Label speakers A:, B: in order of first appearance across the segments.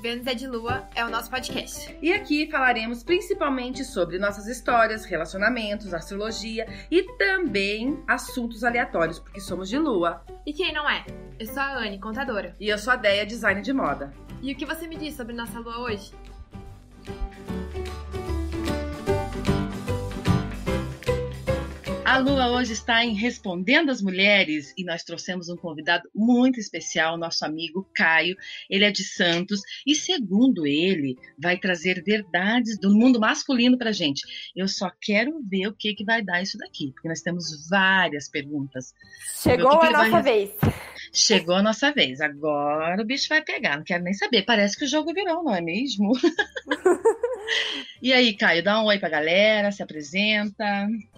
A: Vênus é de Lua é o nosso podcast.
B: E aqui falaremos principalmente sobre nossas histórias, relacionamentos, astrologia e também assuntos aleatórios, porque somos de Lua.
A: E quem não é? Eu sou a Anne, contadora.
B: E eu sou a Deia, design de moda.
A: E o que você me diz sobre nossa Lua hoje?
B: A Lua hoje está em Respondendo às Mulheres e nós trouxemos um convidado muito especial, nosso amigo Caio. Ele é de Santos e, segundo ele, vai trazer verdades do mundo masculino para gente. Eu só quero ver o que, que vai dar isso daqui, porque nós temos várias perguntas.
A: Chegou a nossa vai... vez.
B: Chegou a nossa vez. Agora o bicho vai pegar. Não quero nem saber. Parece que o jogo virou, não é mesmo? e aí, Caio, dá um oi pra galera, se apresenta.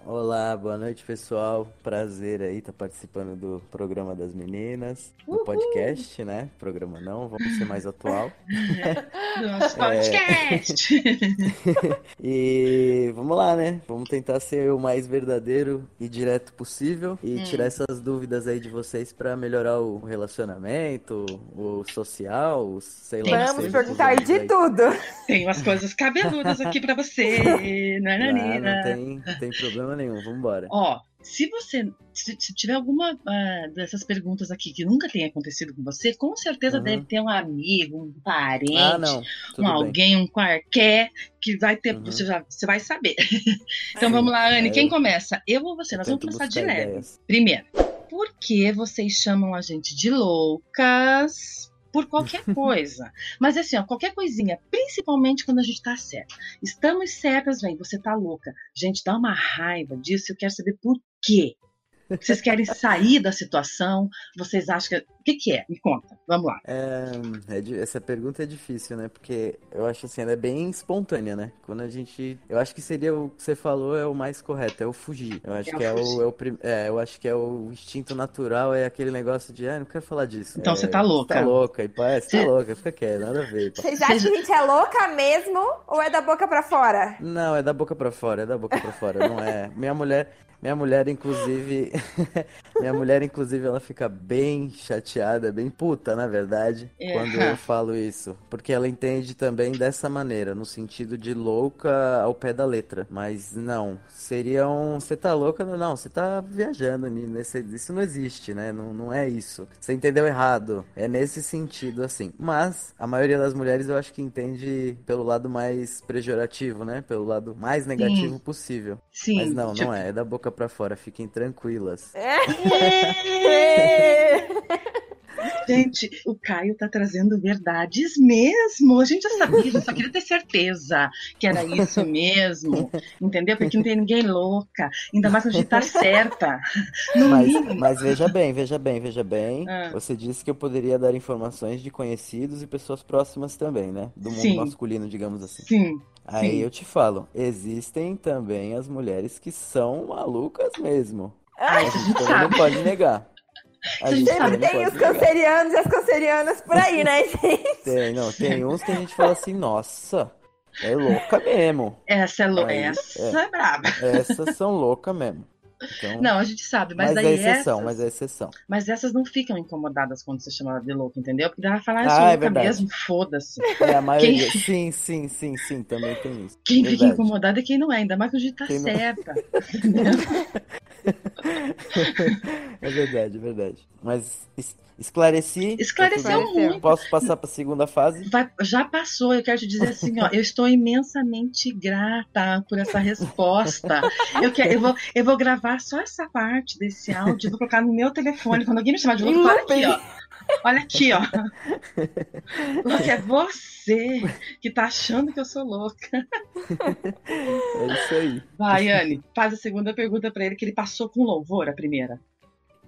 C: Olá, boa noite, pessoal. Prazer aí estar tá participando do programa das meninas, do Uhul. podcast, né? Programa não, vamos ser mais atual.
B: Nosso podcast!
C: É... e vamos lá, né? Vamos tentar ser o mais verdadeiro e direto possível e hum. tirar essas dúvidas aí de vocês para melhorar o relacionamento, o social, o sei lá.
A: Vamos perguntar de aí. tudo.
B: Tem umas coisas cabeludas aqui para você,
C: nananina. Né, ah, não tem, tem problema nenhum, vamos embora.
B: Ó, se você se, se tiver alguma uh, dessas perguntas aqui que nunca tenha acontecido com você, com certeza uhum. deve ter um amigo, um parente, ah, não. um alguém, um qualquer que vai ter, uhum. você já você vai saber. então vamos lá, Anne, é, quem começar? Eu ou você? Nós vamos começar de leve. Primeiro, por que vocês chamam a gente de loucas? Por qualquer coisa. Mas assim, ó, qualquer coisinha, principalmente quando a gente tá certa. Estamos certas, vem, você tá louca. Gente, dá uma raiva disso, eu quero saber por quê. Vocês querem sair da situação? Vocês acham que. O que, que é? Me conta. Vamos lá.
C: É, é, essa pergunta é difícil, né? Porque eu acho assim, ela é bem espontânea, né? Quando a gente. Eu acho que seria o que você falou é o mais correto, é o fugir. Eu acho é que é o, é o, é, eu acho que é o instinto natural, é aquele negócio de, ah, não quero falar disso.
B: Então
C: é,
B: você tá louca.
C: Você tá louca, e parece, você tá louca, fica quieto, nada a ver.
A: Vocês acham que a gente é louca mesmo ou é da boca pra fora?
C: Não, é da boca pra fora, é da boca pra fora, não é. Minha mulher, minha mulher, inclusive, minha mulher, inclusive, ela fica bem chateada, bem puta, na verdade, é. quando eu falo isso. Porque ela entende também dessa maneira, no sentido de louca ao pé da letra. Mas não, seria um. Você tá louca? Não, você tá viajando. Nesse... Isso não existe, né? Não, não é isso. Você entendeu errado. É nesse sentido, assim. Mas a maioria das mulheres eu acho que entende pelo lado mais pejorativo, né? Pelo lado mais negativo Sim. possível. Sim. Mas não, não é. É da boca pra fora. Fiquem tranquilas. É.
B: Gente, o Caio tá trazendo verdades mesmo. A gente já sabia, só queria ter certeza que era isso mesmo. Entendeu? Porque não tem ninguém louca. Ainda mais quando a gente tá certa.
C: Mas, mas, veja bem, veja bem, veja bem. Ah. Você disse que eu poderia dar informações de conhecidos e pessoas próximas também, né? Do mundo Sim. masculino, digamos assim.
B: Sim.
C: Aí
B: Sim.
C: eu te falo, existem também as mulheres que são malucas mesmo.
B: Ah, a gente
C: não pode negar.
A: A gente sempre tem os cancerianos e as cancerianas por aí, né, gente?
C: Tem, não, tem uns que a gente fala assim, nossa, é louca mesmo.
B: Essa é louca, essa é, é braba.
C: Essas são loucas mesmo.
B: Então, não, a gente sabe, mas,
C: mas
B: daí
C: é exceção,
B: essas,
C: mas é exceção.
B: Mas essas não ficam incomodadas quando você chama ela de louca, entendeu? Porque ela vai falar, ah, sou ah, é louca mesmo, foda-se.
C: É, a maioria, quem... sim, sim, sim, sim, também tem isso.
B: Quem verdade. fica incomodado é quem não é, ainda mais que a gente tá quem certa.
C: é verdade, é verdade. Mas Esclareci.
B: Esclareceu muito.
C: Posso passar para a segunda fase?
B: Vai, já passou. Eu quero te dizer assim, ó, eu estou imensamente grata por essa resposta. Eu, quero, eu, vou, eu vou gravar só essa parte desse áudio, vou colocar no meu telefone. Quando alguém me chamar de louco, olha aqui, ó. Olha aqui, ó. Porque é você que tá achando que eu sou louca.
C: É isso aí.
B: Vai, Anne, faz a segunda pergunta para ele, que ele passou com louvor a primeira.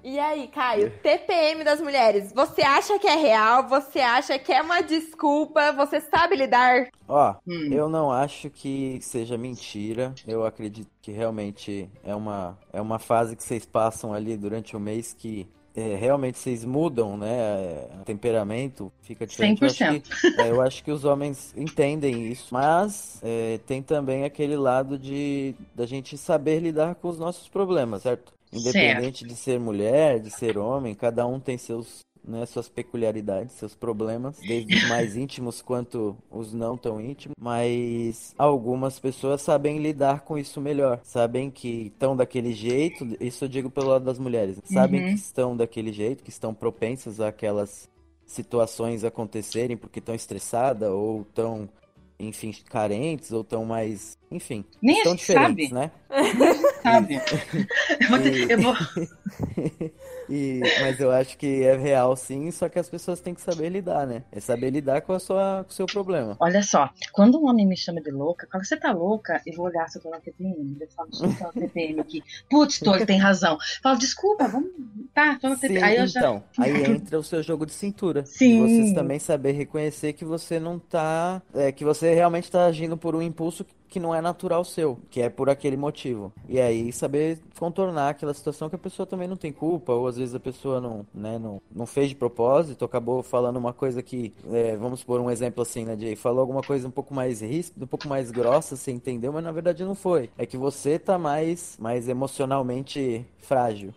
A: E aí, Caio, TPM das mulheres, você acha que é real? Você acha que é uma desculpa? Você sabe lidar?
C: Ó, hum. eu não acho que seja mentira. Eu acredito que realmente é uma, é uma fase que vocês passam ali durante o mês que é, realmente vocês mudam, né? O temperamento fica diferente. 100%. Eu acho, que, é, eu acho que os homens entendem isso, mas é, tem também aquele lado de da gente saber lidar com os nossos problemas, certo? Independente certo. de ser mulher, de ser homem, cada um tem seus né, suas peculiaridades, seus problemas, desde os mais íntimos quanto os não tão íntimos, mas algumas pessoas sabem lidar com isso melhor, sabem que estão daquele jeito, isso eu digo pelo lado das mulheres, sabem uhum. que estão daquele jeito, que estão propensas àquelas situações acontecerem porque estão estressadas ou estão enfim, carentes ou tão mais, enfim,
B: Nem
C: tão
B: diferentes,
C: sabe. né?
B: Sabe. eu vou, ter, eu vou...
C: E, mas eu acho que é real sim, só que as pessoas têm que saber lidar, né? É saber lidar com, a sua, com o seu problema.
B: Olha só, quando um homem me chama de louca, quando você tá louca, eu vou olhar se eu tô na TPM. Eu falo, deixa eu na TPM aqui. Putz, tô, ele tem razão. Falo, desculpa, vamos. Tá, tô na TPM.
C: Sim, aí eu então, já... aí entra o seu jogo de cintura.
B: Sim.
C: De vocês também saber reconhecer que você não tá. É, que você realmente tá agindo por um impulso que não é natural seu, que é por aquele motivo. E aí saber contornar aquela situação que a pessoa também não tem culpa, ou às vezes a pessoa não, né, não, não fez de propósito, acabou falando uma coisa que, é, vamos por um exemplo assim, né, Jay? Falou alguma coisa um pouco mais ríspida, um pouco mais grossa, você entendeu, mas na verdade não foi. É que você tá mais, mais emocionalmente frágil.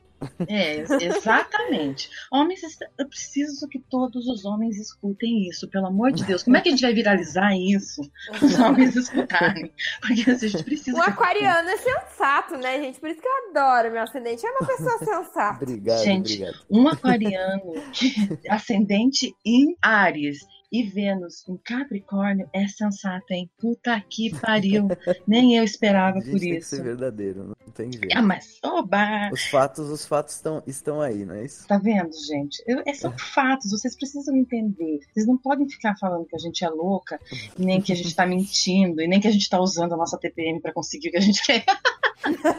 B: É, exatamente. Homens, eu preciso que todos os homens escutem isso, pelo amor de Deus. Como é que a gente vai viralizar isso? Os homens escutarem. Porque a gente precisa.
A: O aquariano é sensato, né, gente? Por isso que eu adoro meu ascendente. É uma pessoa sensata.
C: obrigado,
B: gente,
C: obrigado.
B: Um aquariano ascendente em Ares e Vênus em Capricórnio é sensato, hein? Puta que pariu. Nem eu esperava por isso.
C: Tem que ser verdadeiro, não tem jeito.
B: Ah, mas oba!
C: Os fatos, os fatos estão, estão aí, não é isso?
B: Tá vendo, gente? Eu, é, são fatos, vocês precisam entender. Vocês não podem ficar falando que a gente é louca, nem que a gente tá mentindo, e nem que a gente tá usando a nossa TPM para conseguir o que a gente quer.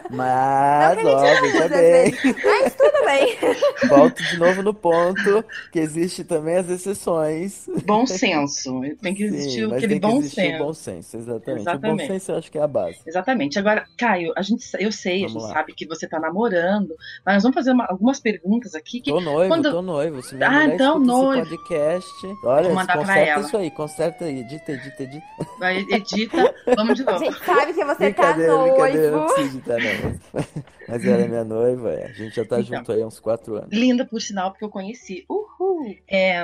C: Mas, ó, veja bem.
A: Mas tudo bem.
C: Volto de novo no ponto que existe também as exceções.
B: Bom senso. Tem que existir Sim, aquele bom senso.
C: bom senso, exatamente. exatamente. O bom senso eu acho que é a base.
B: Exatamente. Agora, Caio, a gente, eu sei, vamos a gente lá. sabe que você tá namorando, mas nós vamos fazer uma, algumas perguntas aqui. Que
C: tô noivo,
B: quando...
C: tô noivo. Se
B: ah, então, noivo.
C: podcast. Olha, conserta isso aí, conserta aí, edita, edita, edita.
B: Vai, edita, vamos de novo.
A: A gente sabe que você tá noivo
C: acreditar, não. Mas ela é minha noiva, é. a gente já tá então, junto aí há uns quatro anos.
B: Linda, por sinal, porque eu conheci. Uhul! É,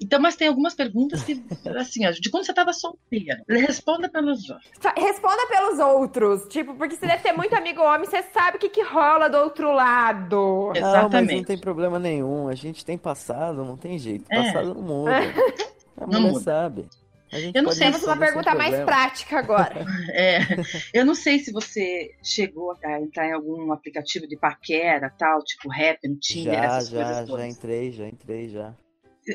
B: então, mas tem algumas perguntas que, assim, de quando você tava solteira. Responda pelos outros.
A: Responda pelos outros. Tipo, porque você deve ter muito amigo homem, você sabe o que, que rola do outro lado.
C: Exatamente. Não, mas não tem problema nenhum. A gente tem passado, não tem jeito. É. Passado no mundo. A mulher não muda. sabe.
A: Eu não sei, mas uma pergunta mais prática agora.
B: é, eu não sei se você chegou a entrar em algum aplicativo de paquera, tal, tipo rap, Tinder,
C: já,
B: essas
C: já,
B: coisas
C: Já, entrei, já entrei, já.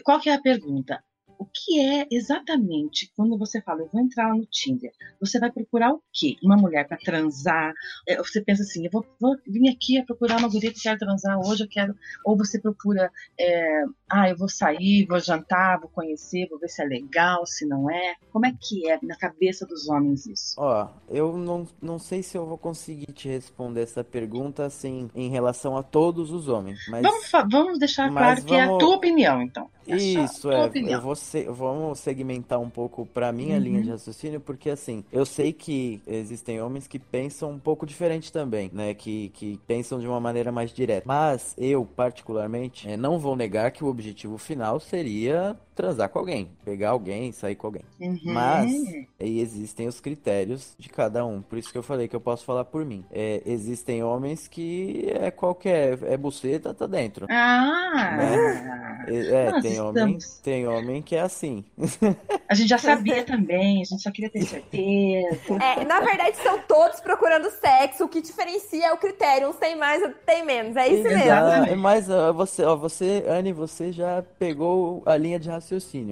B: Qual que é a pergunta? O que é exatamente quando você fala, eu vou entrar no Tinder? Você vai procurar o quê? Uma mulher para transar? É, você pensa assim, eu vou, vou vir aqui a procurar uma guria que quer transar hoje, eu quero. Ou você procura, é, ah, eu vou sair, vou jantar, vou conhecer, vou ver se é legal, se não é. Como é que é na cabeça dos homens isso?
C: Ó, eu não, não sei se eu vou conseguir te responder essa pergunta assim em relação a todos os homens. Mas,
B: vamos, vamos deixar claro que vamos... é a tua opinião, então.
C: É isso, é. Opinião. Eu vou se, vamos segmentar um pouco para minha uhum. linha de raciocínio, porque assim, eu sei que existem homens que pensam um pouco diferente também, né? Que, que pensam de uma maneira mais direta. Mas eu, particularmente, é, não vou negar que o objetivo final seria transar com alguém, pegar alguém, sair com alguém.
B: Uhum.
C: Mas aí existem os critérios de cada um. Por isso que eu falei que eu posso falar por mim. É, existem homens que é qualquer, é buceta, tá dentro.
B: Ah!
C: Né? É, tem homem, tem homem que é assim.
B: A gente já sabia também, a gente só queria ter certeza.
A: É, na verdade, são todos procurando sexo. O que diferencia é o critério. Uns tem mais, outros tem menos. É isso
C: Exato.
A: mesmo.
C: Mas ó, você, ó, você, Anne, você já pegou a linha de raciocínio.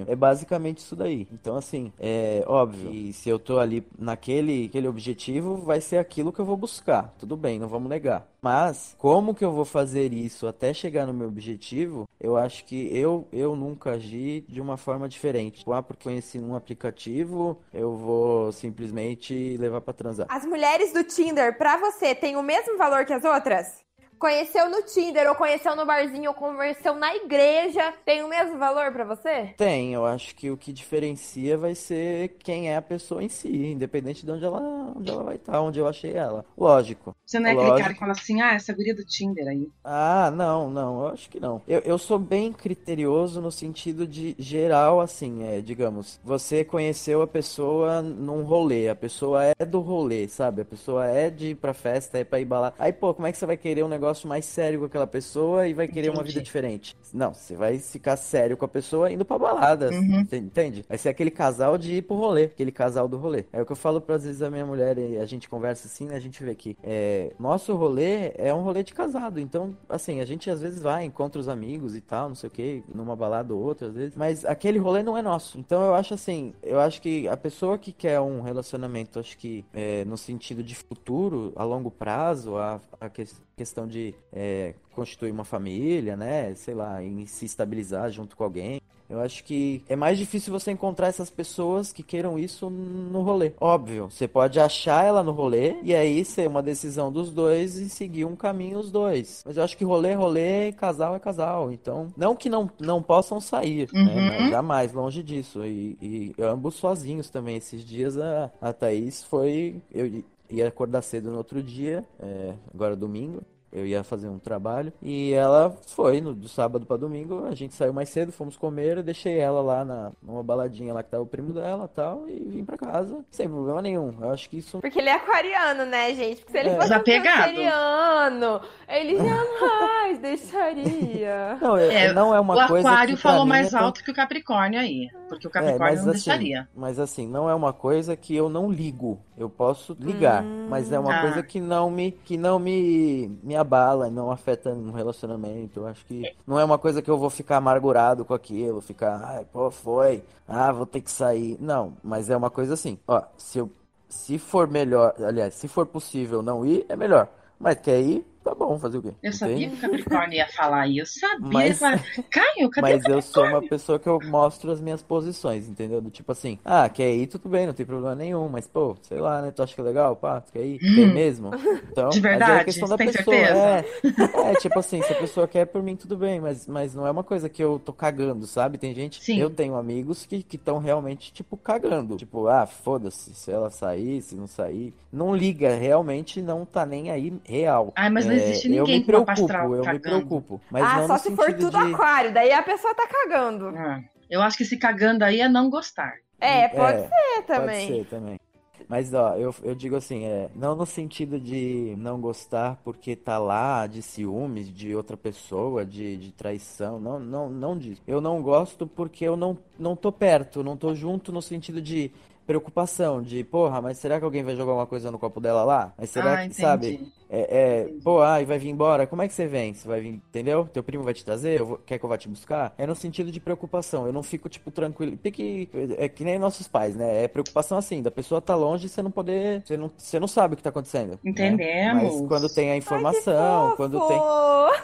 C: É basicamente isso daí. Então, assim, é óbvio. E se eu tô ali naquele aquele objetivo, vai ser aquilo que eu vou buscar. Tudo bem, não vamos negar. Mas como que eu vou fazer isso até chegar no meu objetivo? Eu acho que eu eu nunca agi de uma forma diferente. Ah, porque conheci num aplicativo, eu vou simplesmente levar para transar.
A: As mulheres do Tinder, para você, têm o mesmo valor que as outras? Conheceu no Tinder, ou conheceu no barzinho, ou conheceu na igreja, tem o mesmo valor para você?
C: Tem, eu acho que o que diferencia vai ser quem é a pessoa em si, independente de onde ela onde ela vai estar, tá, onde eu achei ela. Lógico.
B: Você não é lógico. aquele cara que fala assim, ah, essa guria do Tinder aí.
C: Ah, não, não, eu acho que não. Eu, eu sou bem criterioso no sentido de geral, assim, é, digamos, você conheceu a pessoa num rolê, a pessoa é do rolê, sabe? A pessoa é de ir pra festa, é pra ir balar. Aí, pô, como é que você vai querer um negócio mais sério com aquela pessoa e vai querer Entendi. uma vida diferente? Não, você vai ficar sério com a pessoa indo pra balada, uhum. entende? Vai ser aquele casal de ir pro rolê, aquele casal do rolê. É o que eu falo pra, às vezes, a minha mulher e a gente conversa assim, né? A gente vê que é, nosso rolê é um rolê de casado. Então, assim, a gente às vezes vai, encontra os amigos e tal, não sei o que, numa balada ou outra, às vezes. Mas aquele rolê não é nosso. Então eu acho assim, eu acho que a pessoa que quer um relacionamento, acho que é, no sentido de futuro, a longo prazo, a, a questão de é, constituir uma família, né? Sei lá, em se estabilizar junto com alguém. Eu acho que é mais difícil você encontrar essas pessoas que queiram isso no rolê. Óbvio, você pode achar ela no rolê e aí ser uma decisão dos dois e seguir um caminho os dois. Mas eu acho que rolê, rolê, casal é casal. Então, não que não, não possam sair, né? uhum. né? Jamais, longe disso. E, e, ambos sozinhos também. Esses dias a, a Thaís foi. Eu ia acordar cedo no outro dia, é, agora domingo eu ia fazer um trabalho e ela foi no, do sábado para domingo, a gente saiu mais cedo, fomos comer, eu deixei ela lá na, numa baladinha lá que tava o primo dela tal, e vim para casa sem problema nenhum. Eu acho que isso.
A: Porque ele é aquariano, né, gente? Porque se ele é. fosse aquariano, ele jamais deixaria.
C: Não, é, não é uma
B: o
C: coisa.
B: O aquário falou mais é alto que o Capricórnio aí. Porque o Capricórnio é, não assim, deixaria.
C: Mas assim, não é uma coisa que eu não ligo. Eu posso ligar, hum, mas é uma ah. coisa que não me que não me, me abala, não afeta no relacionamento. Eu acho que não é uma coisa que eu vou ficar amargurado com aquilo, ficar, ai, pô, foi. Ah, vou ter que sair. Não, mas é uma coisa assim, ó, se eu se for melhor, aliás, se for possível não ir, é melhor. Mas quer ir, Tá bom, fazer o quê?
B: Eu sabia que o Capricórnio ia falar isso. Eu sabia. Mas, falar, Caio, cadê
C: Mas eu sou uma pessoa que eu mostro as minhas posições, entendeu? Do tipo assim, ah, quer ir, tudo bem, não tem problema nenhum. Mas, pô, sei lá, né? Tu acha que é legal? Pá, tu quer ir? Hum. Quer mesmo?
B: Então, De verdade? É questão da tem pessoa.
C: É, é, tipo assim, se a pessoa quer, por mim, tudo bem. Mas, mas não é uma coisa que eu tô cagando, sabe? Tem gente, Sim. eu tenho amigos que estão realmente, tipo, cagando. Tipo, ah, foda-se, se ela sair, se não sair. Não liga, realmente não tá nem aí real.
B: Ah, mas é, existe ninguém
C: preocupo, eu me preocupo. Mas ah,
A: só se for tudo de... aquário, daí a pessoa tá cagando.
B: Ah, eu acho que se cagando aí é não gostar.
A: É, pode é, ser também.
C: Pode ser também. Mas, ó, eu, eu digo assim, é, não no sentido de não gostar porque tá lá, de ciúmes de outra pessoa, de, de traição, não, não, não disso. Eu não gosto porque eu não, não tô perto, não tô junto no sentido de preocupação de, porra, mas será que alguém vai jogar uma coisa no copo dela lá? Mas será ah, que, entendi. sabe? É, é pô, ai, vai vir embora, como é que você vem? Você vai vir, entendeu? Teu primo vai te trazer? Vou, quer que eu vá te buscar? É no sentido de preocupação, eu não fico, tipo, tranquilo. Porque é que nem nossos pais, né? É preocupação assim, da pessoa tá longe e você não poder, você não, você não sabe o que tá acontecendo. Né?
B: Entendemos.
C: Mas quando tem a informação, ai, quando tem...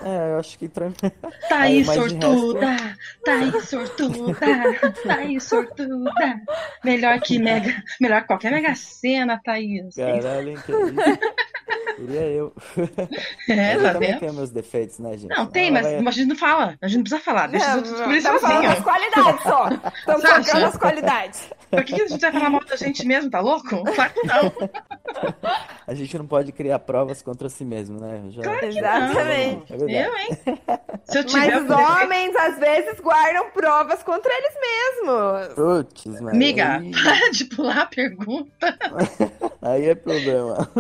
C: É, eu acho que...
B: Tá aí, sortuda! Resto... Tá aí, sortuda! Tá aí, sortuda! Melhor que mega, melhor que qualquer mega cena, Thaís.
C: Caralho, isso. Queria eu.
B: É, eu
C: tá
B: também
C: tenho meus defeitos, né, gente?
B: Não, tem, mas, vai... mas, a gente não fala. A gente não precisa falar. Deixa os outros descobrir
A: sozinho. Estamos falando as qualidades só. Estamos focando as qualidades.
B: Por que, que a gente vai falar mal da gente mesmo? Tá louco? Claro que não.
C: A gente não pode criar provas contra si mesmo, né?
B: Já... Claro Exatamente.
A: Não. É eu, hein? Se eu tiver mas os homens, às vezes, guardam provas contra eles mesmos.
C: Putz, mano.
B: Amiga, para de pular a pergunta.
C: aí é problema.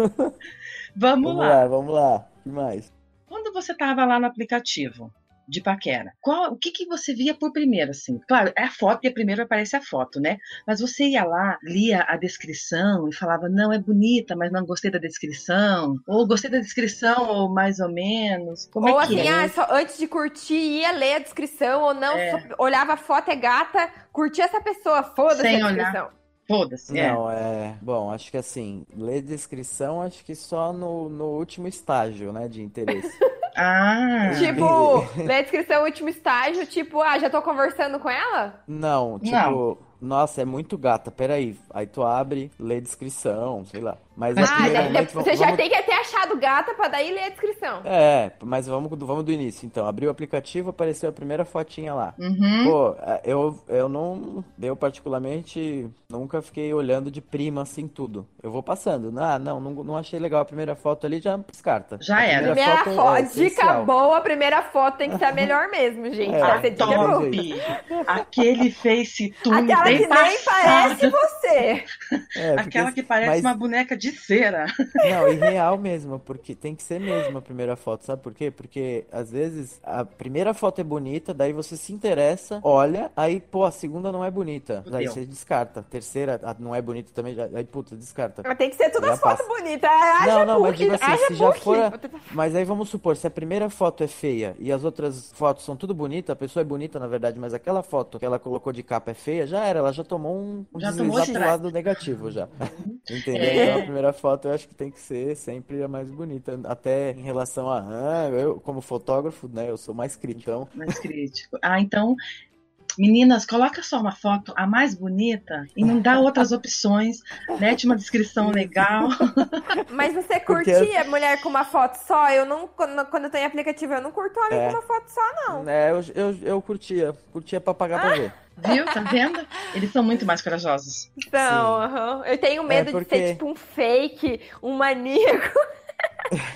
B: Vamos,
C: vamos
B: lá.
C: lá. Vamos lá, O que mais?
B: Quando você tava lá no aplicativo, de paquera. Qual, o que, que você via por primeiro, assim? Claro, é a foto, e primeiro aparece a foto, né? Mas você ia lá, lia a descrição e falava, não, é bonita, mas não gostei da descrição. Ou gostei da descrição, ou mais ou menos. Como
A: ou
B: é
A: assim,
B: que
A: é? ah, só, antes de curtir, ia ler a descrição, ou não, é. olhava a foto, é gata, curtia essa pessoa, foda-se a descrição.
B: Olhar. Foda-se.
C: Não, é. é. Bom, acho que assim, ler descrição, acho que só no, no último estágio, né, de interesse.
B: Ah!
A: Tipo, ler descrição último estágio, tipo, ah, já tô conversando com ela?
C: Não, tipo, Não. nossa, é muito gata, peraí. Aí tu abre, lê descrição, sei lá.
A: Mas ah, momento, você vamos... já tem que ter achado gata pra daí ler a descrição.
C: É, mas vamos, vamos do início, então. Abriu o aplicativo, apareceu a primeira fotinha lá.
B: Uhum.
C: Pô, eu, eu não, eu particularmente nunca fiquei olhando de prima assim tudo. Eu vou passando. Ah, não, não, não achei legal a primeira foto ali, já descarta.
B: Já era.
A: Primeira foto, foto é dica boa, a primeira foto tem que ser a melhor mesmo, gente. É,
B: ser top. Aquele face tudo
A: Aquela que passado. nem parece você.
B: É, Aquela que parece mas... uma boneca de cera.
C: Não, e real mesmo, porque tem que ser mesmo a primeira foto, sabe por quê? Porque às vezes a primeira foto é bonita, daí você se interessa, olha, aí, pô, a segunda não é bonita. Daí você descarta. A terceira não é bonita também, aí, puta, descarta.
A: Mas tem que ser todas as fotos bonitas.
C: Não, não, mas digo assim, se já for. Mas aí vamos supor, se a primeira foto é feia e as outras fotos são tudo bonitas, a pessoa é bonita, na verdade, mas aquela foto que ela colocou de capa é feia, já era, ela já tomou um, um já tomou pro lado negativo já. Uhum. Entendeu? É. Primeira foto eu acho que tem que ser sempre a mais bonita. Até em relação a. Ah, eu, como fotógrafo, né? Eu sou mais crítico.
B: Mais crítico. Ah, então Meninas, coloca só uma foto, a mais bonita, e não dá outras opções, mete uma descrição legal.
A: Mas você curtia Porque... mulher com uma foto só? Eu não, quando, quando eu tenho aplicativo, eu não curto homem é. com uma foto só, não.
C: É, eu, eu, eu curtia, curtia pra pagar ah. pra ver.
B: Viu? Tá vendo? Eles são muito mais corajosos.
A: Então, uh -huh. eu tenho medo é porque... de ser tipo um fake, um maníaco.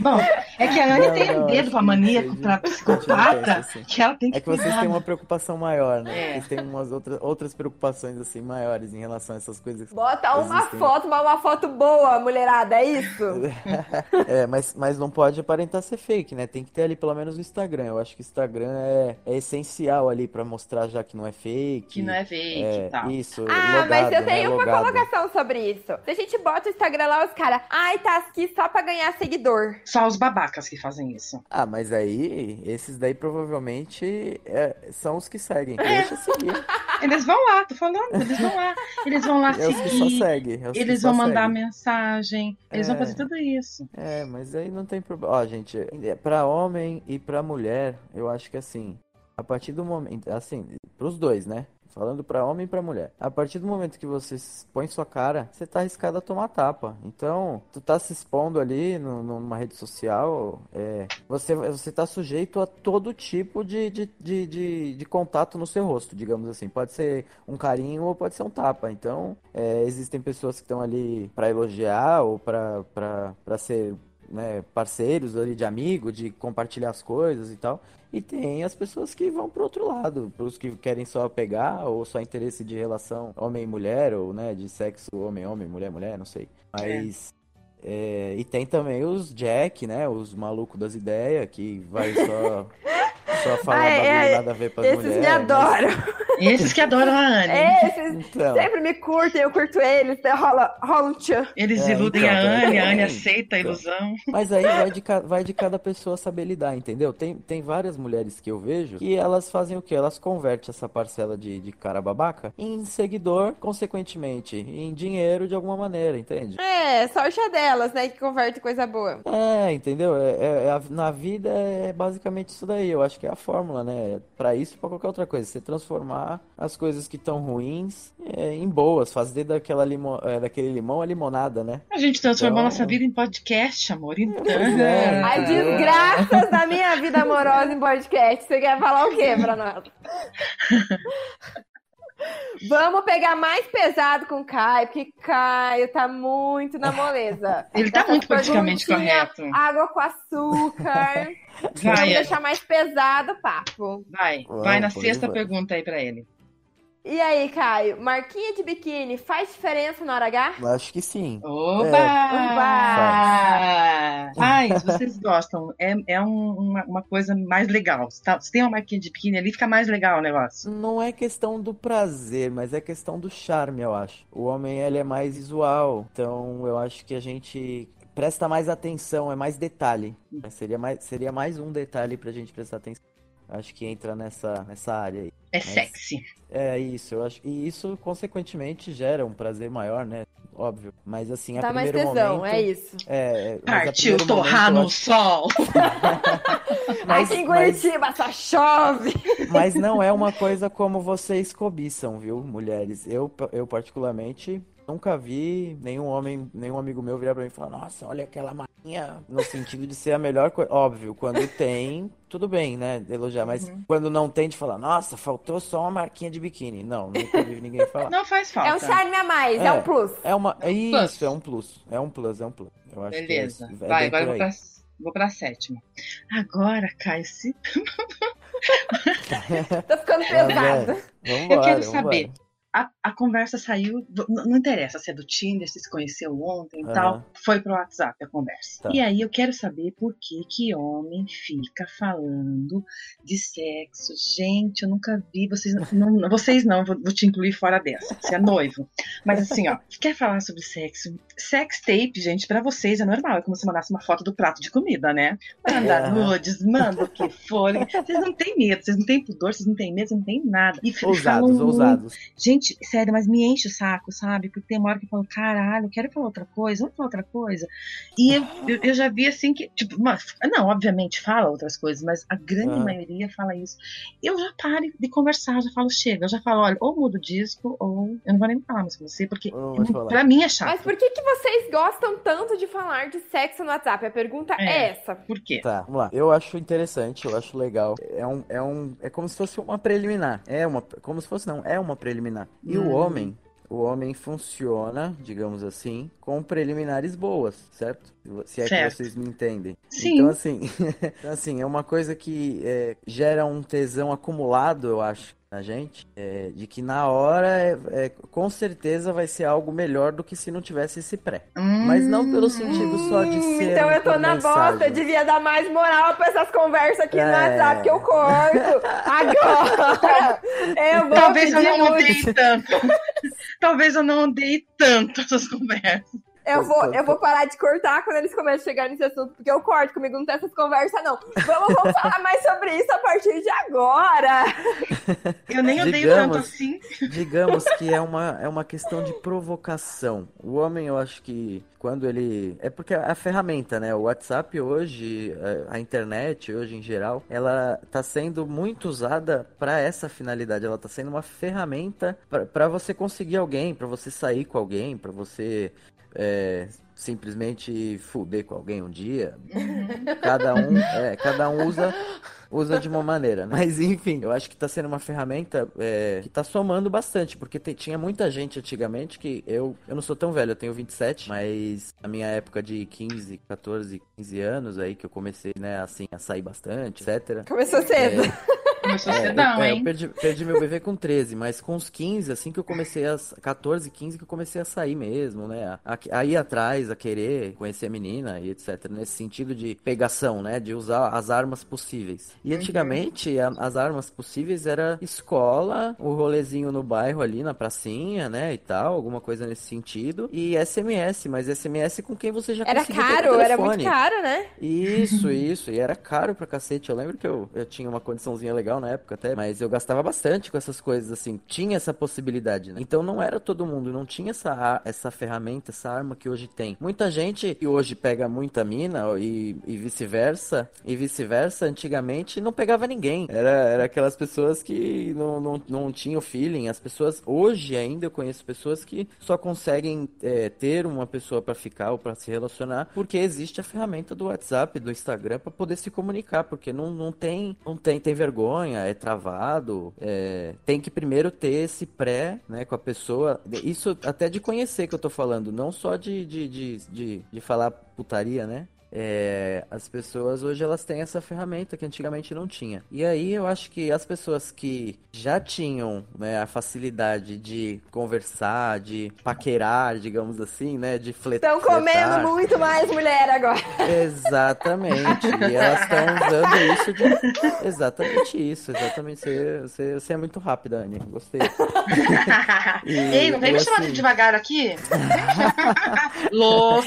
B: Bom, é que a Anne tem um dedo pra maníaco, pra psicopata, assim. que ela tem que
C: É que vocês têm uma preocupação maior, né? É. Vocês têm umas outras, outras preocupações, assim, maiores em relação a essas coisas.
A: Bota uma foto, mas uma foto boa, mulherada, é isso?
C: é, mas, mas não pode aparentar ser fake, né? Tem que ter ali pelo menos o Instagram. Eu acho que o Instagram é, é essencial ali pra mostrar já que não é fake.
B: Que não é fake é,
C: tá. Isso,
A: Ah, logado, mas eu né? tenho né? uma logado. colocação sobre isso. Se a gente bota o Instagram lá, os caras, ai, tá aqui só pra ganhar seguidor.
B: Só os babacas que fazem isso.
C: Ah, mas aí, esses daí provavelmente é, são os que seguem. Deixa seguir.
B: Eles vão lá, tô falando, eles vão lá. Eles vão lá é seguir. Os que
C: só seguem. É
B: eles vão mandar segue. mensagem. Eles é, vão fazer tudo isso.
C: É, mas aí não tem problema. Ó, gente, pra homem e pra mulher, eu acho que assim, a partir do momento, assim, pros dois, né? Falando para homem e para mulher. A partir do momento que você põe sua cara, você tá arriscado a tomar tapa. Então, tu tá se expondo ali no, numa rede social, é, você, você tá sujeito a todo tipo de, de, de, de, de contato no seu rosto, digamos assim. Pode ser um carinho ou pode ser um tapa. Então, é, existem pessoas que estão ali para elogiar ou para ser né, parceiros ali de amigo, de compartilhar as coisas e tal. E tem as pessoas que vão pro outro lado, pros que querem só pegar, ou só interesse de relação homem mulher, ou né, de sexo homem-homem, mulher-mulher, não sei. Mas. É. É, e tem também os Jack, né? Os malucos das ideias, que vai só Só falar ah, é, nada a ver pra
A: esses mulheres. Esses me adoram.
B: Mas... Esses que adoram a Anne.
A: Esses então. sempre me curtem, eu curto eles. Rola, rola um tchan.
B: Eles é, iludem então, a Anne, a Anne aceita a então. ilusão.
C: Mas aí vai de, vai de cada pessoa saber lidar, entendeu? Tem, tem várias mulheres que eu vejo que elas fazem o quê? Elas convertem essa parcela de, de cara babaca em seguidor, consequentemente, em dinheiro de alguma maneira, entende?
A: É, sorte é delas, né? Que converte coisa boa.
C: É, entendeu? É, é, é na vida é basicamente isso daí. Eu acho que é a fórmula, né? Para isso, para qualquer outra coisa, você transformar as coisas que estão ruins é, em boas, fazer daquela limo, é, daquele limão a limonada, né?
B: A gente transformou então... nossa vida em podcast, amor. Então... É,
A: As desgraças da minha vida amorosa em podcast. Você quer falar o quê pra nós? Vamos pegar mais pesado com o Caio, porque Caio tá muito na moleza.
B: Ele tá muito politicamente correto.
A: Água com açúcar. Vai. Vamos deixar mais pesado o papo.
B: Vai, vai na sexta pergunta aí pra ele.
A: E aí, Caio, marquinha de biquíni faz diferença na hora H?
C: Acho que sim.
B: Oba! É. Oba! Ai, vocês gostam. É, é um, uma, uma, coisa mais legal. Se, tá, se tem uma marquinha de biquíni ali, fica mais legal o negócio.
C: Não é questão do prazer, mas é questão do charme, eu acho. O homem, ele é mais visual. Então, eu acho que a gente presta mais atenção, é mais detalhe. Seria mais, seria mais um detalhe pra gente prestar atenção. Acho que entra nessa, nessa área aí.
B: É Mas, sexy.
C: É isso, eu acho. E isso, consequentemente, gera um prazer maior, né? óbvio. Mas assim, a
A: Dá mais
C: primeiro
A: tesão,
C: momento,
A: é isso.
C: É,
B: Partiu torrar no acho... sol.
A: mas, Aqui em Curitiba mas... só chove.
C: Mas não é uma coisa como vocês cobiçam, viu, mulheres? Eu, eu particularmente nunca vi nenhum homem, nenhum amigo meu virar pra mim e falar, nossa, olha aquela marinha, no sentido de ser a melhor coisa. Óbvio, quando tem, tudo bem, né? Elogiar, mas uhum. quando não tem, de falar, nossa, faltou só uma marquinha de biquíni. Não, nunca vi ninguém falar.
B: Não faz falta.
A: É um charme a mais, é, é um plus.
C: É uma. É isso, é um plus. É um plus, é um plus. Eu acho
B: Beleza. É, é Vai, agora eu vou pra, vou pra sétima. Agora, Caio, se.
A: Tô ficando pesado.
B: Vambora, eu quero saber. A, a conversa saiu. Não, não, interessa se é do Tinder, se se conheceu ontem e uhum. tal. Foi pro WhatsApp a conversa. Tá. E aí eu quero saber por que que homem fica falando de sexo. Gente, eu nunca vi. Vocês não, vocês não vou, vou te incluir fora dessa. Você é noivo. Mas assim, ó, quer falar sobre sexo? Sex tape, gente, para vocês é normal. É como se mandasse uma foto do prato de comida, né? Manda é. nudes, manda o que for. Vocês não têm medo, vocês não têm pudor, vocês não têm medo, vocês não têm nada.
C: E ousados, ousados.
B: Gente, sério, mas me enche o saco, sabe? Porque tem uma hora que eu falo, caralho, eu quero falar outra coisa, vamos falar outra coisa. E eu, eu, eu já vi assim que, tipo, não, obviamente fala outras coisas, mas a grande uhum. maioria fala isso. Eu já paro de conversar, já falo, chega, eu já falo, olha, ou mudo o disco, ou eu não vou nem falar mais com você, porque oh, pra mim é chato.
A: Mas por que, que vocês gostam tanto de falar de sexo no WhatsApp? A pergunta é, é essa.
B: Por quê?
C: Tá, vamos lá. Eu acho interessante, eu acho legal. É um, é um, é como se fosse uma preliminar. É uma, como se fosse não, é uma preliminar. E hum. o homem, o homem funciona, digamos assim, com preliminares boas, certo? Se é certo. que vocês me entendem.
B: Sim.
C: Então, assim, então, assim é uma coisa que é, gera um tesão acumulado, eu acho, na gente, é, de que na hora, é, é, com certeza, vai ser algo melhor do que se não tivesse esse pré. Hum, Mas não pelo sentido só de hum, ser.
A: Então eu tô na mensagem. bosta, eu devia dar mais moral pra essas conversas aqui no é. WhatsApp que eu corto. Agora! Eu vou
B: Talvez eu não odeie tanto. Talvez eu não odeie tanto essas conversas.
A: Eu vou, eu vou parar de cortar quando eles começam a chegar nesse assunto, porque eu corto, comigo não tem essas conversas, não. Vamos, vamos falar mais sobre isso a partir de agora.
B: Eu nem odeio digamos, tanto assim.
C: Digamos que é uma, é uma questão de provocação. O homem, eu acho que quando ele. É porque a ferramenta, né? O WhatsApp hoje, a internet hoje em geral, ela tá sendo muito usada para essa finalidade. Ela tá sendo uma ferramenta para você conseguir alguém, para você sair com alguém, para você é, simplesmente fuder com alguém um dia. Cada um, é, cada um usa usa de uma maneira, né? Mas enfim, eu acho que está sendo uma ferramenta é, que está somando bastante, porque te, tinha muita gente antigamente que eu, eu não sou tão velho, eu tenho 27, mas na minha época de 15, 14, 15 anos aí que eu comecei, né, assim, a sair bastante, etc.
A: Começou cedo. É,
B: Começou é, cedão,
C: é,
B: hein?
C: Eu perdi, perdi, meu bebê com 13, mas com os 15, assim que eu comecei a. 14, 15 que eu comecei a sair mesmo, né? A, a ir atrás, a querer conhecer a menina e etc. Nesse sentido de pegação, né? De usar as armas possíveis. E uhum. antigamente, a, as armas possíveis era escola, o rolezinho no bairro ali, na pracinha, né? E tal, alguma coisa nesse sentido. E SMS, mas SMS com quem você já
A: Era caro, era muito caro, né?
C: Isso, isso. E era caro pra cacete. Eu lembro que eu, eu tinha uma condiçãozinha legal na época até, mas eu gastava bastante com essas coisas, assim, tinha essa possibilidade, né? Então não era todo mundo, não tinha essa, essa ferramenta, essa arma que hoje tem. Muita gente que hoje pega muita mina e, e vice-versa, e vice-versa, antigamente não pegava ninguém. Era, era aquelas pessoas que não, não, não tinham feeling. As pessoas, hoje ainda eu conheço pessoas que só conseguem é, ter uma pessoa para ficar ou para se relacionar porque existe a ferramenta do WhatsApp, do Instagram para poder se comunicar, porque não, não tem, não tem, tem vergonha é travado, é, tem que primeiro ter esse pré, né, com a pessoa. Isso até de conhecer que eu tô falando, não só de, de, de, de, de falar putaria, né? É, as pessoas hoje elas têm essa ferramenta que antigamente não tinha. E aí eu acho que as pessoas que já tinham né, a facilidade de conversar, de paquerar, digamos assim, né, de fletar.
A: Estão comendo muito mais mulher agora.
C: Exatamente. e elas estão usando isso de... Exatamente isso. Exatamente. Você, você, você é muito rápida, Anny. Gostei.
B: E, Ei, não vem me assim... chamar devagar aqui? Louca!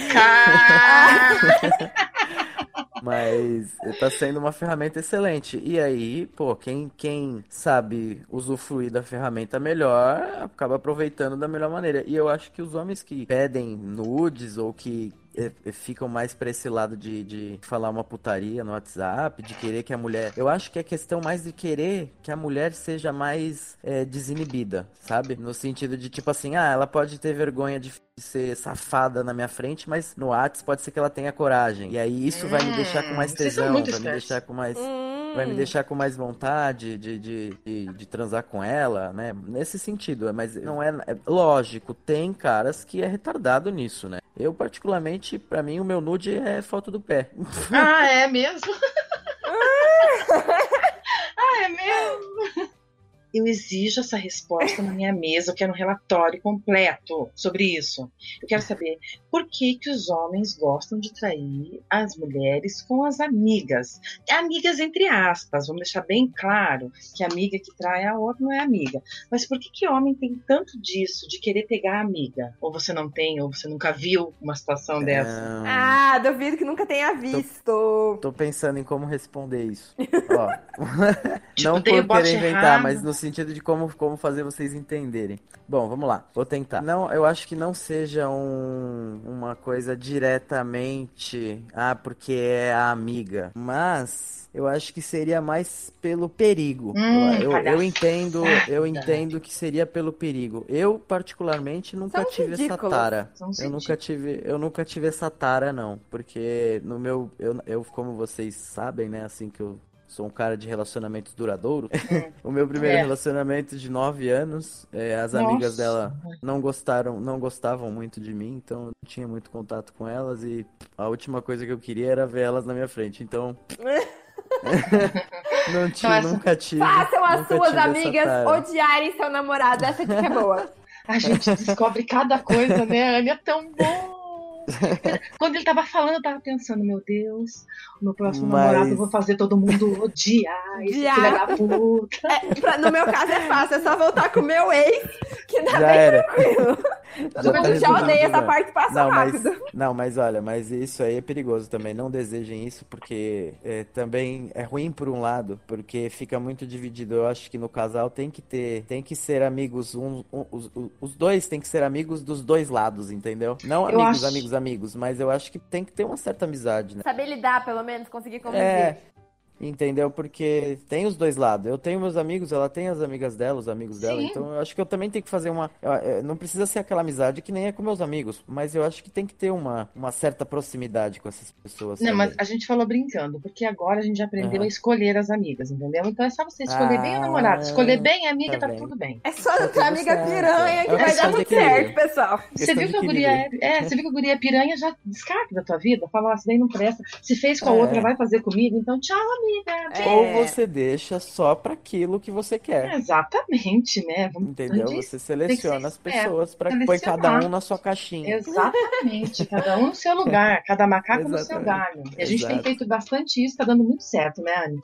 C: Mas tá sendo uma ferramenta excelente. E aí, pô, quem, quem sabe usufruir da ferramenta melhor, acaba aproveitando da melhor maneira. E eu acho que os homens que pedem nudes ou que ficam mais pra esse lado de, de falar uma putaria no WhatsApp, de querer que a mulher. Eu acho que é questão mais de querer que a mulher seja mais é, desinibida, sabe? No sentido de tipo assim, ah, ela pode ter vergonha de ser safada na minha frente, mas no WhatsApp pode ser que ela tenha coragem. E aí isso vai me deixar com mais hum, tesão, vai me deixar com mais. Hum vai me deixar com mais vontade de, de, de, de, transar com ela, né? Nesse sentido, mas não é, é, Lógico, tem caras que é retardado nisso, né? Eu, particularmente, para mim, o meu nude é foto do pé.
B: Ah, é mesmo? ah, é mesmo? Eu exijo essa resposta na minha mesa, eu quero um relatório completo sobre isso. Eu quero saber por que, que os homens gostam de trair as mulheres com as amigas. Amigas entre aspas, vamos deixar bem claro que a amiga que trai a outra não é amiga. Mas por que, que homem tem tanto disso, de querer pegar a amiga? Ou você não tem, ou você nunca viu uma situação dessa?
A: Ah, duvido que nunca tenha visto.
C: Tô, tô pensando em como responder isso. Ó, tipo, não por querer inventar, errado. mas no sentido de como, como fazer vocês entenderem. Bom, vamos lá, vou tentar. Não, eu acho que não seja um, uma coisa diretamente, ah, porque é a amiga, mas eu acho que seria mais pelo perigo. Hum, eu, eu, entendo, eu entendo que seria pelo perigo. Eu particularmente nunca São tive ridículos. essa tara. São eu nunca tive, eu nunca tive essa tara não, porque no meu eu, eu como vocês sabem, né, assim que eu sou um cara de relacionamentos duradouros. É. o meu primeiro é. relacionamento de nove anos, é, as Nossa. amigas dela não gostaram, não gostavam muito de mim, então eu não tinha muito contato com elas e a última coisa que eu queria era ver elas na minha frente. Então não tinha, nunca tive.
A: Façam as suas amigas odiarem seu namorado, essa dica é boa.
B: A gente descobre cada coisa, né, Ana? É tão bom. Quando ele tava falando, eu tava pensando, meu Deus, no próximo Mas... namorado eu vou fazer todo mundo odiar, esse filho da puta.
A: É, pra, no meu caso é fácil, é só voltar com o meu ex, que dá já bem era. tranquilo. Já, tá já odeio essa parte, passa não, rápido.
C: Mas, não, mas olha, mas isso aí é perigoso também. Não desejem isso, porque é, também é ruim por um lado, porque fica muito dividido. Eu acho que no casal tem que ter, tem que ser amigos, um, um, os, os dois tem que ser amigos dos dois lados, entendeu? Não amigos, acho... amigos, amigos, mas eu acho que tem que ter uma certa amizade, né?
A: Saber lidar, pelo menos, conseguir conviver. É,
C: Entendeu? Porque tem os dois lados. Eu tenho meus amigos, ela tem as amigas dela, os amigos dela. Sim. Então eu acho que eu também tenho que fazer uma. Não precisa ser aquela amizade que nem é com meus amigos, mas eu acho que tem que ter uma, uma certa proximidade com essas pessoas.
B: Não, mas a gente falou brincando, porque agora a gente já aprendeu uhum. a escolher as amigas, entendeu? Então é só você escolher ah, bem o namorado. Escolher bem a amiga, tá, tá tudo bem.
A: É só não ter amiga certo. piranha que é vai dar tudo certo, pessoal.
B: Você viu, que a guria é, é, você viu que a guria é piranha, já descarta da tua vida. Fala, isso daí não presta. Se fez com a é. outra, vai fazer comigo, então tchau, amiga.
C: Ou é. você deixa só para aquilo que você quer.
B: Exatamente, né?
C: Vamos Entendeu? Você seleciona as pessoas para que põe cada um na sua caixinha.
B: Exatamente, cada um no seu lugar, cada macaco no seu galho. E a gente Exato. tem feito bastante isso, tá dando muito certo, né, Anne?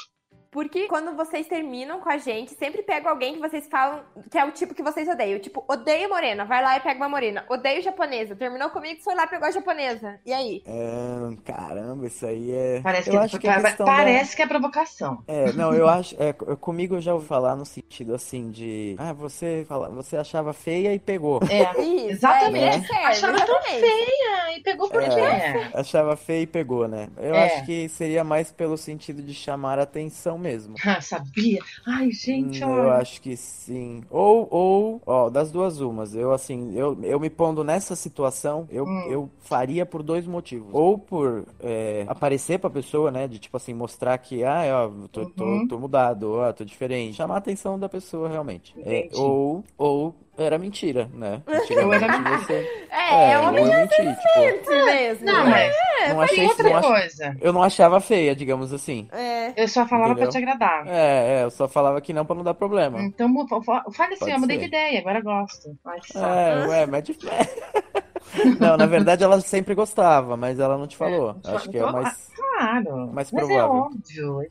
A: Porque quando vocês terminam com a gente, sempre pego alguém que vocês falam que é o tipo que vocês odeiam. Tipo, odeio morena, vai lá e pega uma morena. Odeio japonesa. Terminou comigo, foi lá e pegou a japonesa. E aí?
C: É, caramba, isso aí é.
B: Parece, que, acho que, é parece da... que é provocação.
C: É, não, eu acho. É, comigo eu já ouvi falar no sentido assim de. Ah, você, fala, você achava feia e pegou.
B: É, Isso, exatamente. É, achava tão feia e pegou por é, quê?
C: Achava feia e pegou, né? Eu é. acho que seria mais pelo sentido de chamar a atenção mesmo.
B: Ah, sabia? Ai, gente,
C: hum, Eu acho que sim. Ou, ou, ó, das duas umas. Eu, assim, eu, eu me pondo nessa situação, eu, hum. eu faria por dois motivos. Ou por é, aparecer pra pessoa, né? De, tipo assim, mostrar que, ah, ó, tô, uhum. tô, tô mudado, ó, tô diferente. Chamar a atenção da pessoa, realmente. É, ou, ou era mentira, né? Eu era
A: mentira. É, é, é uma mentira, tipo,
B: mesmo. Não, mas é, não achei outra não coisa.
C: Eu não achava feia, digamos assim.
B: É. Eu só falava Entendeu? pra te agradar.
C: É, é, eu só falava que não pra não dar problema.
B: Então, fale assim, eu mudei de ideia, agora gosto.
C: é, ué, mas de... Não, na verdade ela sempre gostava, mas ela não te falou. É, Acho que é mais.
B: Claro.
C: Mais provável. Mas é
B: óbvio.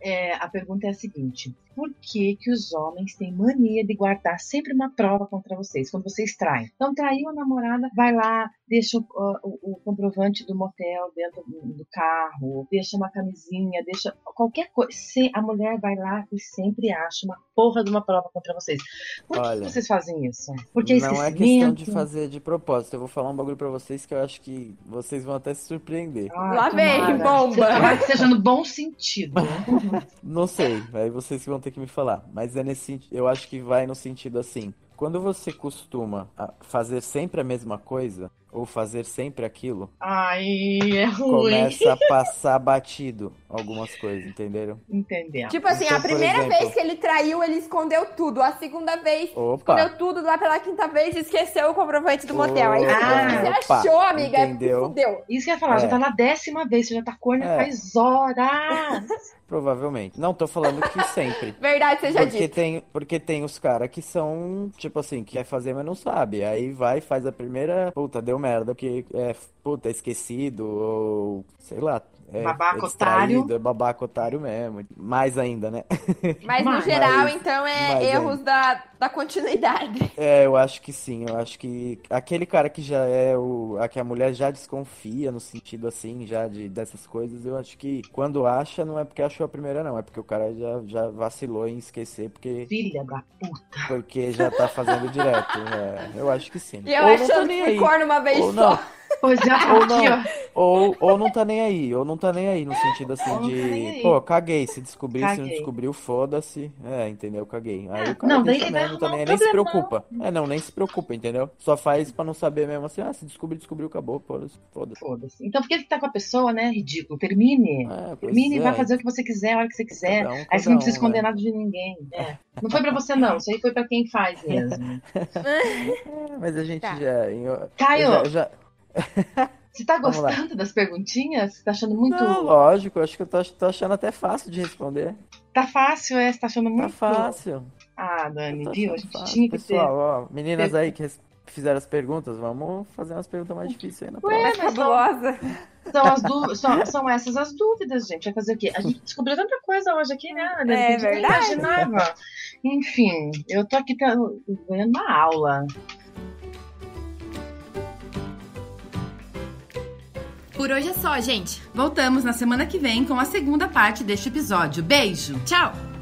B: É, a pergunta é a seguinte: por que, que os homens têm mania de guardar sempre uma prova contra vocês, quando vocês traem. Então, traiu a namorada, vai lá, deixa o, o, o comprovante do motel dentro do carro, deixa uma camisinha, deixa qualquer coisa. Se a mulher vai lá e sempre acha uma porra de uma prova contra vocês. Por Olha, que vocês fazem isso?
C: Porque não é questão de fazer de propósito. Eu vou falar um bagulho pra vocês que eu acho que vocês vão até se surpreender.
A: Ah, lá vem, bomba!
B: Tomara que seja no bom sentido.
C: não sei, aí vocês vão ter que me falar. Mas é nesse eu acho que vai no sentido assim. Quando você costuma fazer sempre a mesma coisa, ou fazer sempre aquilo,
B: Ai, é ruim.
C: começa a passar batido algumas coisas, entenderam?
B: Entendeu.
A: Tipo assim, então, a primeira exemplo... vez que ele traiu, ele escondeu tudo. A segunda vez, opa. escondeu tudo. Lá pela quinta vez, esqueceu o comprovante do motel. Aí ah, você achou, amiga,
C: entendeu?
A: fudeu.
B: Isso que eu ia falar, é. já tá na décima vez, você já tá corno é. faz horas.
C: Provavelmente. Não, tô falando que sempre.
A: Verdade seja
C: porque
A: dito.
C: Tem, porque tem os caras que são, tipo assim, que quer fazer, mas não sabe. Aí vai, faz a primeira, puta, deu merda, porque é, puta, esquecido, ou sei lá, é,
B: babaca é otário.
C: É babaca otário mesmo. Mais ainda, né?
A: Mas no geral, mas, então, é erros da, da continuidade.
C: É, eu acho que sim. Eu acho que aquele cara que já é o. A que a mulher já desconfia no sentido assim, já de, dessas coisas, eu acho que quando acha, não é porque achou a primeira, não. É porque o cara já, já vacilou em esquecer, porque.
B: Filha da puta.
C: Porque já tá fazendo direto. É, eu acho que sim.
A: E eu Ou achando que corno uma vez
C: Ou
A: só.
C: Não.
B: Pois ou não,
C: ou, ou não tá nem aí, ou não tá nem aí, no sentido assim ou de, pô, caguei, se descobrir, caguei. se não descobriu, foda-se, é, entendeu, caguei. Aí o cara
B: não,
C: deixa mesmo, não tá nem, nem se preocupa, é, não, nem se preocupa, entendeu? Só faz pra não saber mesmo assim, ah, se descobrir, descobriu, acabou, foda-se. Foda
B: foda então por que tá com a pessoa, né, ridículo, termine, é, termine, é. vai fazer o que você quiser, a hora que você quiser, um, aí você não precisa um, esconder né? nada de ninguém, é. Não foi pra você não, isso aí foi pra quem faz mesmo.
C: é, mas a gente tá. já...
B: Caio!
C: já, já...
B: Você tá gostando das perguntinhas? Você tá achando muito.
C: Não, lógico, acho que eu tô, tô, achando até fácil de responder.
B: Tá fácil, é? Você tá achando tá muito.
C: Tá fácil.
B: Ah, Dani, viu? A gente fácil. tinha que
C: Pessoal,
B: ter.
C: ó, meninas aí que fizeram as perguntas, vamos fazer umas perguntas mais difíceis aí na
A: Ué, próxima. Fabulosa.
B: São, as dúvidas, são, são, essas as dúvidas, gente. Vai fazer o quê? A gente descobriu tanta coisa hoje aqui, né?
A: Dani? É verdade.
B: imaginava. Enfim, eu tô aqui ganhando uma aula.
D: Por hoje é só, gente. Voltamos na semana que vem com a segunda parte deste episódio. Beijo, tchau!